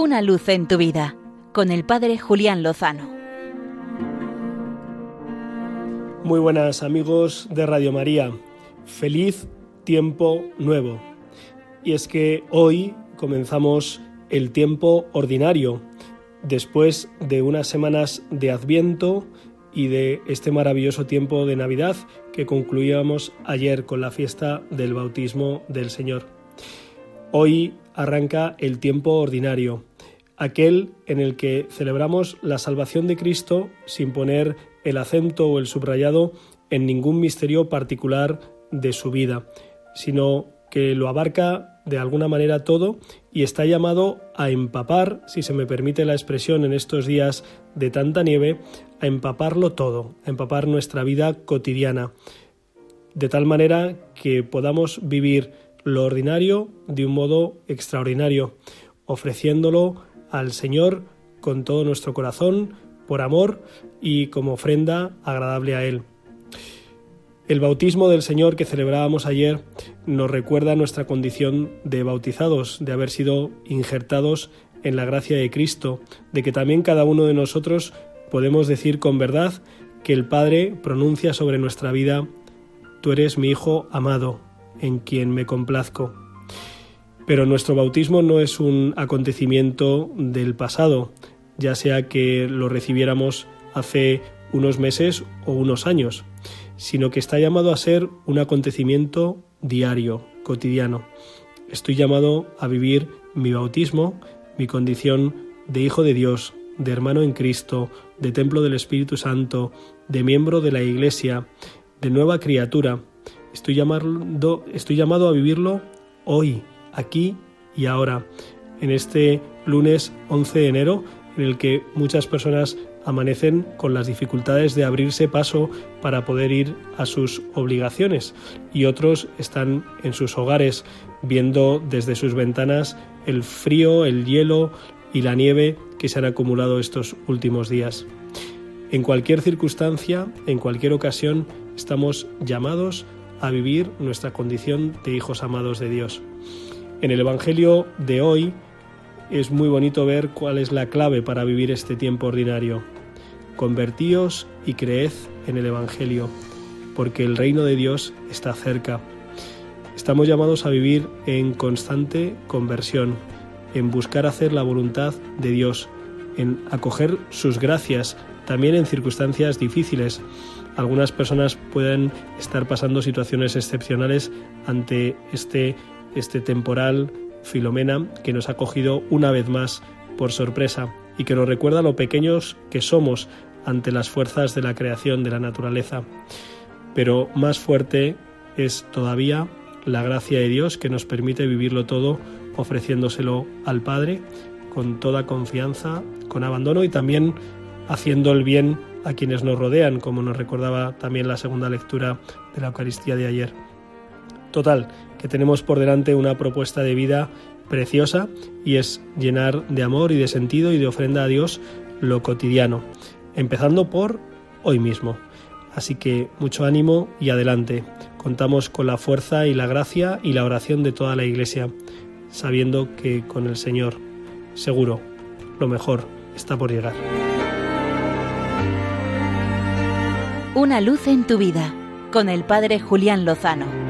Una luz en tu vida con el Padre Julián Lozano. Muy buenas amigos de Radio María. Feliz tiempo nuevo. Y es que hoy comenzamos el tiempo ordinario, después de unas semanas de Adviento y de este maravilloso tiempo de Navidad que concluíamos ayer con la fiesta del bautismo del Señor. Hoy arranca el tiempo ordinario, aquel en el que celebramos la salvación de Cristo sin poner el acento o el subrayado en ningún misterio particular de su vida, sino que lo abarca de alguna manera todo y está llamado a empapar, si se me permite la expresión en estos días de tanta nieve, a empaparlo todo, a empapar nuestra vida cotidiana, de tal manera que podamos vivir lo ordinario de un modo extraordinario, ofreciéndolo al Señor con todo nuestro corazón, por amor y como ofrenda agradable a Él. El bautismo del Señor que celebrábamos ayer nos recuerda nuestra condición de bautizados, de haber sido injertados en la gracia de Cristo, de que también cada uno de nosotros podemos decir con verdad que el Padre pronuncia sobre nuestra vida, Tú eres mi Hijo amado, en quien me complazco. Pero nuestro bautismo no es un acontecimiento del pasado, ya sea que lo recibiéramos hace unos meses o unos años, sino que está llamado a ser un acontecimiento diario, cotidiano. Estoy llamado a vivir mi bautismo, mi condición de hijo de Dios, de hermano en Cristo, de templo del Espíritu Santo, de miembro de la Iglesia, de nueva criatura. Estoy, llamado, estoy llamado a vivirlo hoy, aquí y ahora, en este lunes 11 de enero, en el que muchas personas amanecen con las dificultades de abrirse paso para poder ir a sus obligaciones y otros están en sus hogares viendo desde sus ventanas el frío, el hielo y la nieve que se han acumulado estos últimos días. En cualquier circunstancia, en cualquier ocasión, estamos llamados a vivir nuestra condición de hijos amados de Dios. En el Evangelio de hoy es muy bonito ver cuál es la clave para vivir este tiempo ordinario. Convertíos y creed en el Evangelio, porque el reino de Dios está cerca. Estamos llamados a vivir en constante conversión, en buscar hacer la voluntad de Dios, en acoger sus gracias, también en circunstancias difíciles. Algunas personas pueden estar pasando situaciones excepcionales ante este este temporal Filomena que nos ha cogido una vez más por sorpresa y que nos recuerda lo pequeños que somos ante las fuerzas de la creación de la naturaleza. Pero más fuerte es todavía la gracia de Dios que nos permite vivirlo todo ofreciéndoselo al Padre con toda confianza, con abandono y también haciendo el bien a quienes nos rodean, como nos recordaba también la segunda lectura de la Eucaristía de ayer. Total, que tenemos por delante una propuesta de vida preciosa y es llenar de amor y de sentido y de ofrenda a Dios lo cotidiano, empezando por hoy mismo. Así que mucho ánimo y adelante. Contamos con la fuerza y la gracia y la oración de toda la Iglesia, sabiendo que con el Señor, seguro, lo mejor está por llegar. Una luz en tu vida, con el Padre Julián Lozano.